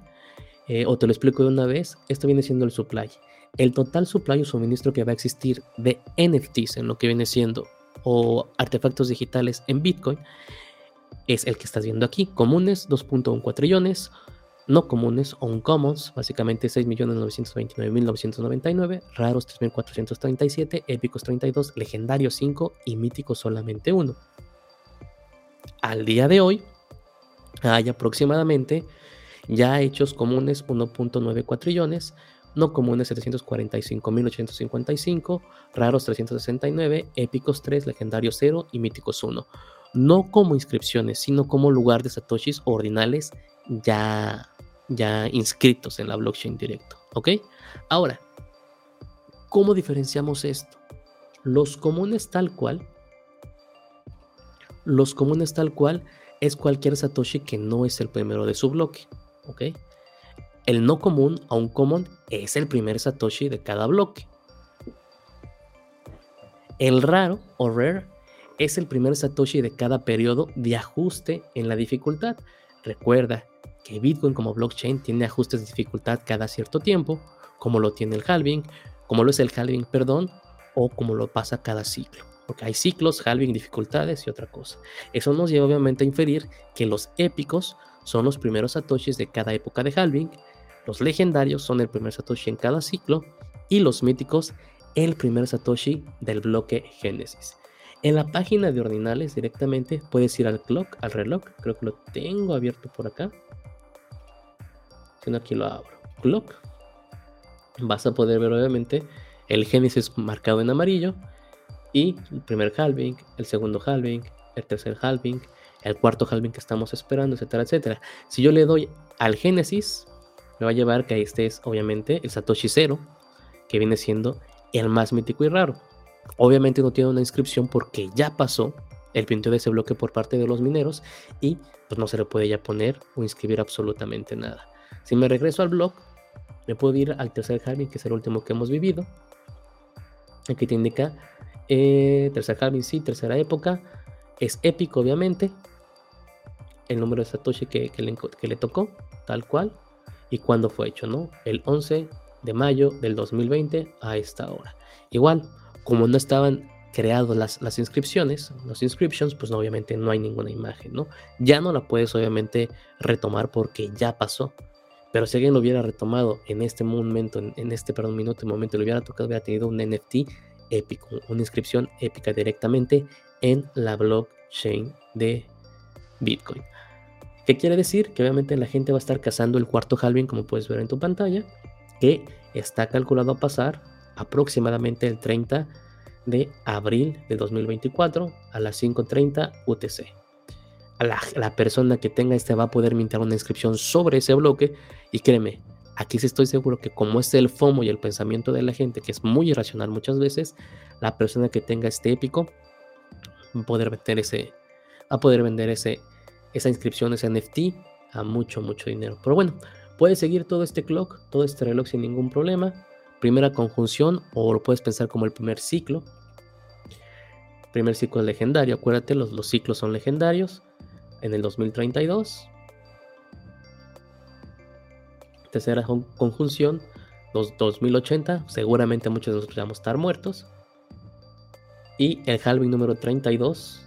eh, o te lo explico de una vez, esto viene siendo el supply. El total supply o suministro que va a existir de NFTs en lo que viene siendo o artefactos digitales en Bitcoin es el que estás viendo aquí. Comunes 2.14 trillones, no comunes o uncommons, básicamente 6.929.999, raros 3.437, épicos 32, legendarios 5 y míticos solamente 1. Al día de hoy hay aproximadamente ya hechos comunes 1.94 trillones, no comunes 745.855, raros 369, épicos 3, legendarios 0 y míticos 1. No como inscripciones, sino como lugar de satoshis ordinales ya, ya inscritos en la blockchain directo. ¿Ok? Ahora, ¿cómo diferenciamos esto? Los comunes tal cual, los comunes tal cual es cualquier satoshi que no es el primero de su bloque. ¿Ok? El no común a un common es el primer Satoshi de cada bloque. El raro o rare es el primer Satoshi de cada periodo de ajuste en la dificultad. Recuerda que Bitcoin como blockchain tiene ajustes de dificultad cada cierto tiempo, como lo tiene el halving, como lo es el halving, perdón, o como lo pasa cada ciclo. Porque hay ciclos, halving, dificultades y otra cosa. Eso nos lleva obviamente a inferir que los épicos son los primeros satoshis de cada época de halving los legendarios son el primer Satoshi en cada ciclo y los míticos el primer Satoshi del bloque Génesis. En la página de ordinales directamente puedes ir al clock, al reloj, creo que lo tengo abierto por acá. Si no, aquí lo abro. Clock. Vas a poder ver obviamente el Génesis marcado en amarillo y el primer halving, el segundo halving, el tercer halving, el cuarto halving que estamos esperando, etcétera, etcétera. Si yo le doy al Génesis, me va a llevar que ahí estés, obviamente, el Satoshi Zero, que viene siendo el más mítico y raro. Obviamente no tiene una inscripción porque ya pasó el pinteo de ese bloque por parte de los mineros y pues no se le puede ya poner o inscribir absolutamente nada. Si me regreso al blog, me puedo ir al tercer halving, que es el último que hemos vivido. Aquí te indica eh, tercer halving, sí, tercera época. Es épico, obviamente. El número de Satoshi que, que le tocó, tal cual y cuándo fue hecho, ¿no? El 11 de mayo del 2020 a esta hora. Igual, como no estaban creadas las, las inscripciones, los inscriptions, pues obviamente no hay ninguna imagen, ¿no? Ya no la puedes obviamente retomar porque ya pasó. Pero si alguien lo hubiera retomado en este momento, en, este perdón, minuto, en momento, lo hubiera tocado, hubiera tenido un NFT épico, una inscripción épica directamente en la blockchain de Bitcoin. ¿Qué quiere decir? Que obviamente la gente va a estar cazando el cuarto halving, como puedes ver en tu pantalla, que está calculado a pasar aproximadamente el 30 de abril de 2024 a las 5.30 UTC. A la, persona que tenga este va a poder mintar una inscripción sobre ese bloque y créeme, aquí sí estoy seguro que como es el FOMO y el pensamiento de la gente, que es muy irracional muchas veces, la persona que tenga este épico va a poder vender ese, a poder esa inscripción, ese NFT, a mucho, mucho dinero. Pero bueno, puedes seguir todo este clock, todo este reloj sin ningún problema. Primera conjunción, o lo puedes pensar como el primer ciclo. Primer ciclo es legendario, acuérdate, los, los ciclos son legendarios. En el 2032. Tercera conjunción, los 2080. Seguramente muchos de nosotros vamos a estar muertos. Y el halving número 32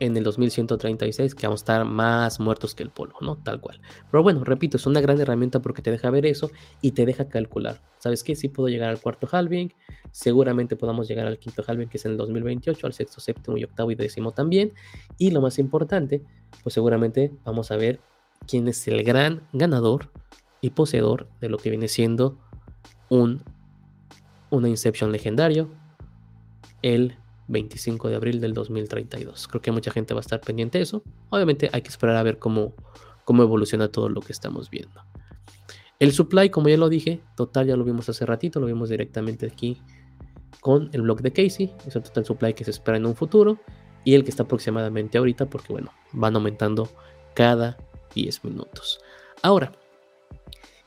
en el 2136 que vamos a estar más muertos que el polvo, ¿no? Tal cual. Pero bueno, repito, es una gran herramienta porque te deja ver eso y te deja calcular. ¿Sabes qué? Si puedo llegar al cuarto halving, seguramente podamos llegar al quinto halving que es en el 2028, al sexto, séptimo y octavo y décimo también. Y lo más importante, pues seguramente vamos a ver quién es el gran ganador y poseedor de lo que viene siendo un una Inception legendario el 25 de abril del 2032. Creo que mucha gente va a estar pendiente de eso. Obviamente hay que esperar a ver cómo, cómo evoluciona todo lo que estamos viendo. El supply, como ya lo dije, total ya lo vimos hace ratito, lo vimos directamente aquí con el blog de Casey. Es el total supply que se espera en un futuro y el que está aproximadamente ahorita porque bueno, van aumentando cada 10 minutos. Ahora,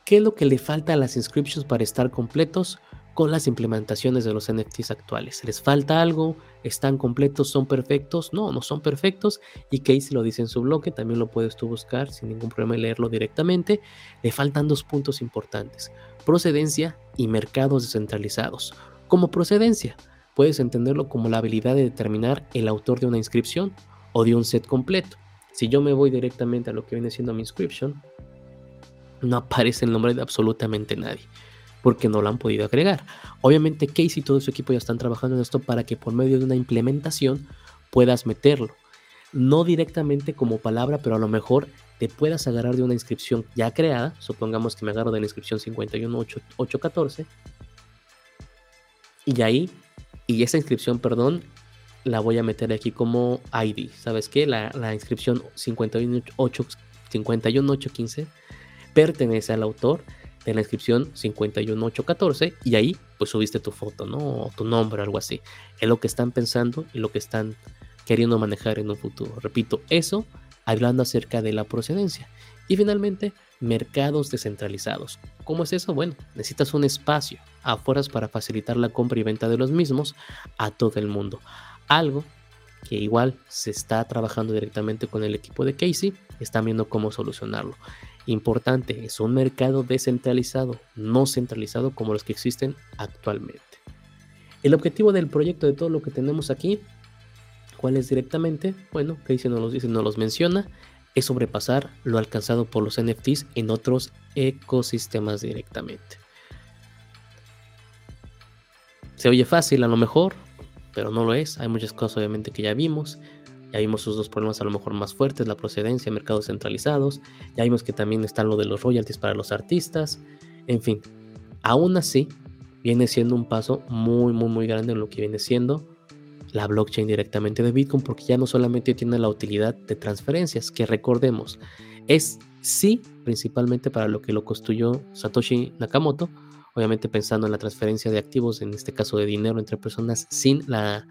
¿qué es lo que le falta a las inscriptions para estar completos? con las implementaciones de los NFTs actuales. ¿Les falta algo? ¿Están completos? ¿Son perfectos? No, no son perfectos. Y Casey lo dice en su bloque, también lo puedes tú buscar sin ningún problema y leerlo directamente. Le faltan dos puntos importantes, procedencia y mercados descentralizados. Como procedencia, puedes entenderlo como la habilidad de determinar el autor de una inscripción o de un set completo. Si yo me voy directamente a lo que viene siendo mi inscription, no aparece el nombre de absolutamente nadie porque no lo han podido agregar. Obviamente Casey y todo su equipo ya están trabajando en esto para que por medio de una implementación puedas meterlo. No directamente como palabra, pero a lo mejor te puedas agarrar de una inscripción ya creada. Supongamos que me agarro de la inscripción 51814. Y ahí, y esa inscripción, perdón, la voy a meter aquí como ID. ¿Sabes qué? La, la inscripción 51815 pertenece al autor en la inscripción 51814 y ahí pues subiste tu foto, ¿no? O tu nombre, algo así. Es lo que están pensando y lo que están queriendo manejar en un futuro. Repito, eso hablando acerca de la procedencia. Y finalmente, mercados descentralizados. ¿Cómo es eso? Bueno, necesitas un espacio afuera para facilitar la compra y venta de los mismos a todo el mundo. Algo que igual se está trabajando directamente con el equipo de Casey, están viendo cómo solucionarlo. Importante, es un mercado descentralizado, no centralizado como los que existen actualmente. El objetivo del proyecto de todo lo que tenemos aquí, ¿cuál es directamente? Bueno, Casey nos los dice, nos los menciona, es sobrepasar lo alcanzado por los NFTs en otros ecosistemas directamente. Se oye fácil a lo mejor, pero no lo es. Hay muchas cosas obviamente que ya vimos. Ya vimos sus dos problemas a lo mejor más fuertes, la procedencia, mercados centralizados. Ya vimos que también están lo de los royalties para los artistas. En fin, aún así, viene siendo un paso muy, muy, muy grande en lo que viene siendo la blockchain directamente de Bitcoin, porque ya no solamente tiene la utilidad de transferencias, que recordemos, es sí principalmente para lo que lo construyó Satoshi Nakamoto, obviamente pensando en la transferencia de activos, en este caso de dinero entre personas sin la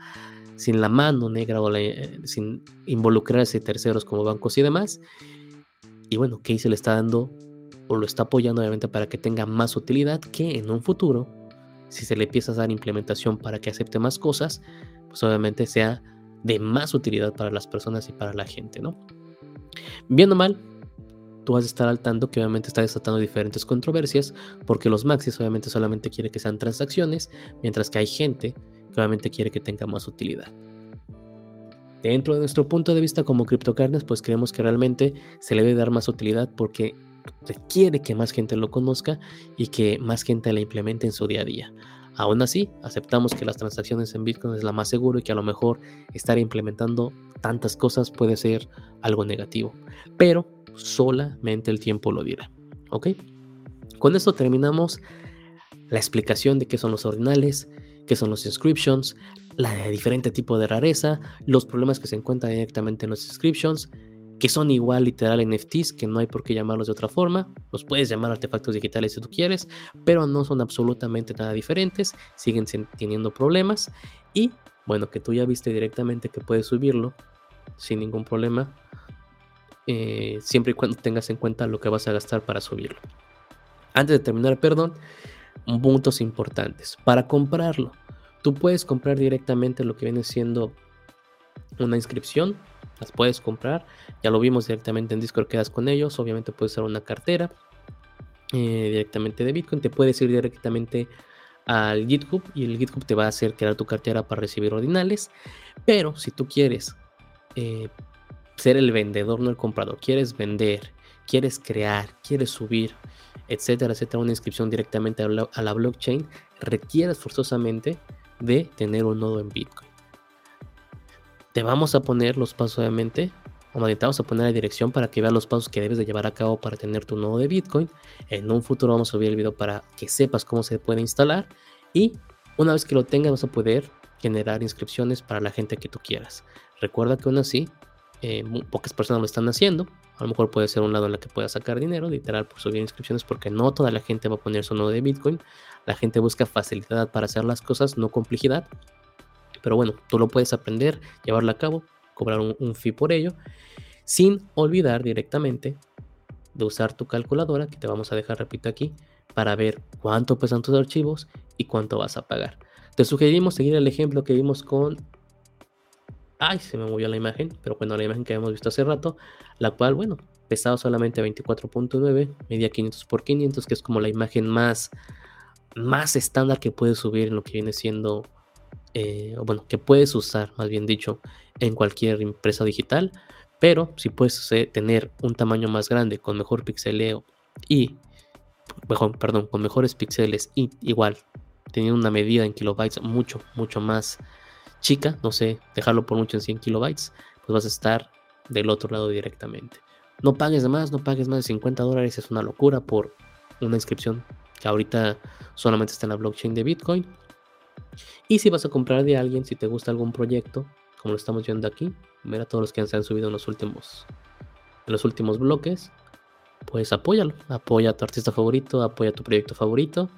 sin la mano negra o eh, sin involucrarse terceros como bancos y demás. Y bueno, se le está dando o lo está apoyando obviamente para que tenga más utilidad que en un futuro, si se le empieza a dar implementación para que acepte más cosas, pues obviamente sea de más utilidad para las personas y para la gente, ¿no? Viendo mal, tú vas a estar al tanto que obviamente está desatando diferentes controversias, porque los maxis obviamente solamente quiere que sean transacciones, mientras que hay gente obviamente quiere que tenga más utilidad. Dentro de nuestro punto de vista como criptocarnes, pues creemos que realmente se le debe dar más utilidad porque requiere que más gente lo conozca y que más gente la implemente en su día a día. Aún así, aceptamos que las transacciones en Bitcoin es la más seguro y que a lo mejor estar implementando tantas cosas puede ser algo negativo, pero solamente el tiempo lo dirá. ¿Ok? Con esto terminamos la explicación de qué son los ordinales, qué son los inscriptions, la diferente tipo de rareza, los problemas que se encuentran directamente en los inscriptions, que son igual literal NFTs, que no hay por qué llamarlos de otra forma. Los puedes llamar artefactos digitales si tú quieres, pero no son absolutamente nada diferentes, siguen teniendo problemas. Y bueno, que tú ya viste directamente que puedes subirlo sin ningún problema, eh, siempre y cuando tengas en cuenta lo que vas a gastar para subirlo. Antes de terminar, perdón, puntos importantes. Para comprarlo, tú puedes comprar directamente lo que viene siendo una inscripción, las puedes comprar, ya lo vimos directamente en Discord, quedas con ellos, obviamente puede ser una cartera eh, directamente de Bitcoin, te puedes ir directamente al GitHub y el GitHub te va a hacer crear tu cartera para recibir ordinales, pero si tú quieres eh, ser el vendedor, no el comprador. Quieres vender, quieres crear, quieres subir, etcétera, etcétera, una inscripción directamente a la, blockchain, requieres forzosamente de tener un nodo en Bitcoin. Te vamos a poner los pasos, obviamente, o te vamos a poner la dirección para que veas los pasos que debes de llevar a cabo para tener tu nodo de Bitcoin. En un futuro vamos a subir el video para que sepas cómo se puede instalar y una vez que lo tengas vas a poder generar inscripciones para la gente que tú quieras. Recuerda que aún así, eh, pocas personas lo están haciendo. A lo mejor puede ser un lado en el que puedas sacar dinero, literal, por subir inscripciones, porque no toda la gente va a poner su nodo de Bitcoin. La gente busca facilidad para hacer las cosas, no complejidad. Pero bueno, tú lo puedes aprender, llevarlo a cabo, cobrar un, un fee por ello, sin olvidar directamente de usar tu calculadora, que te vamos a dejar, repito aquí, para ver cuánto pesan tus archivos y cuánto vas a pagar. Te sugerimos seguir el ejemplo que vimos con... Ay, se me movió la imagen, pero bueno, la imagen que habíamos visto hace rato, la cual, bueno, pesaba solamente 24.9, media 500 por 500, que es como la imagen más, más estándar que puedes subir en lo que viene siendo, eh, bueno, que puedes usar, más bien dicho, en cualquier empresa digital. Pero si puedes eh, tener un tamaño más grande, con mejor pixeleo y, perdón, con mejores píxeles y igual teniendo una medida en kilobytes mucho, mucho más chica, no sé, dejarlo por mucho en 100 kilobytes, pues vas a estar del otro lado directamente. No pagues más, no pagues más de 50 dólares, es una locura por una inscripción que ahorita solamente está en la blockchain de Bitcoin. Y si vas a comprar de alguien, si te gusta algún proyecto, como lo estamos viendo aquí, mira todos los que se han subido en los últimos, en los últimos bloques, pues apóyalo, apoya a tu artista favorito, apoya a tu proyecto favorito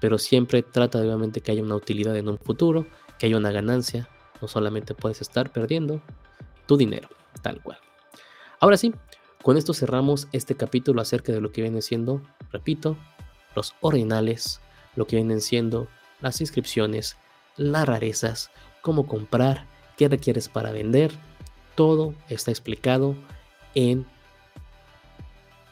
pero siempre trata de obviamente que haya una utilidad en un futuro, que haya una ganancia, no solamente puedes estar perdiendo tu dinero, tal cual. Ahora sí, con esto cerramos este capítulo acerca de lo que viene siendo, repito, los ordinales, lo que vienen siendo las inscripciones, las rarezas, cómo comprar, qué requieres para vender. Todo está explicado en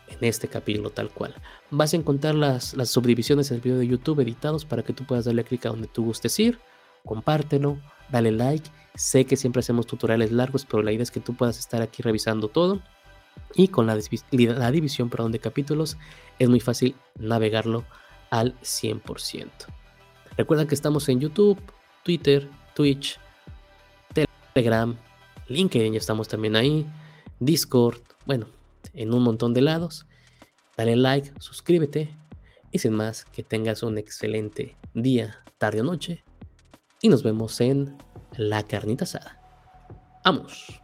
en este capítulo tal cual. Vas a encontrar las, las subdivisiones del video de YouTube editados para que tú puedas darle clic a donde tú gustes ir, compártelo, dale like. Sé que siempre hacemos tutoriales largos, pero la idea es que tú puedas estar aquí revisando todo. Y con la, división perdón, de capítulos es muy fácil navegarlo al 100%. Recuerda que estamos en YouTube, Twitter, Twitch, Telegram, LinkedIn, ya estamos también ahí, Discord, bueno, en un montón de lados. Dale like, suscríbete y sin más, que tengas un excelente día, tarde o noche. Y nos vemos en la carnita asada. ¡Vamos!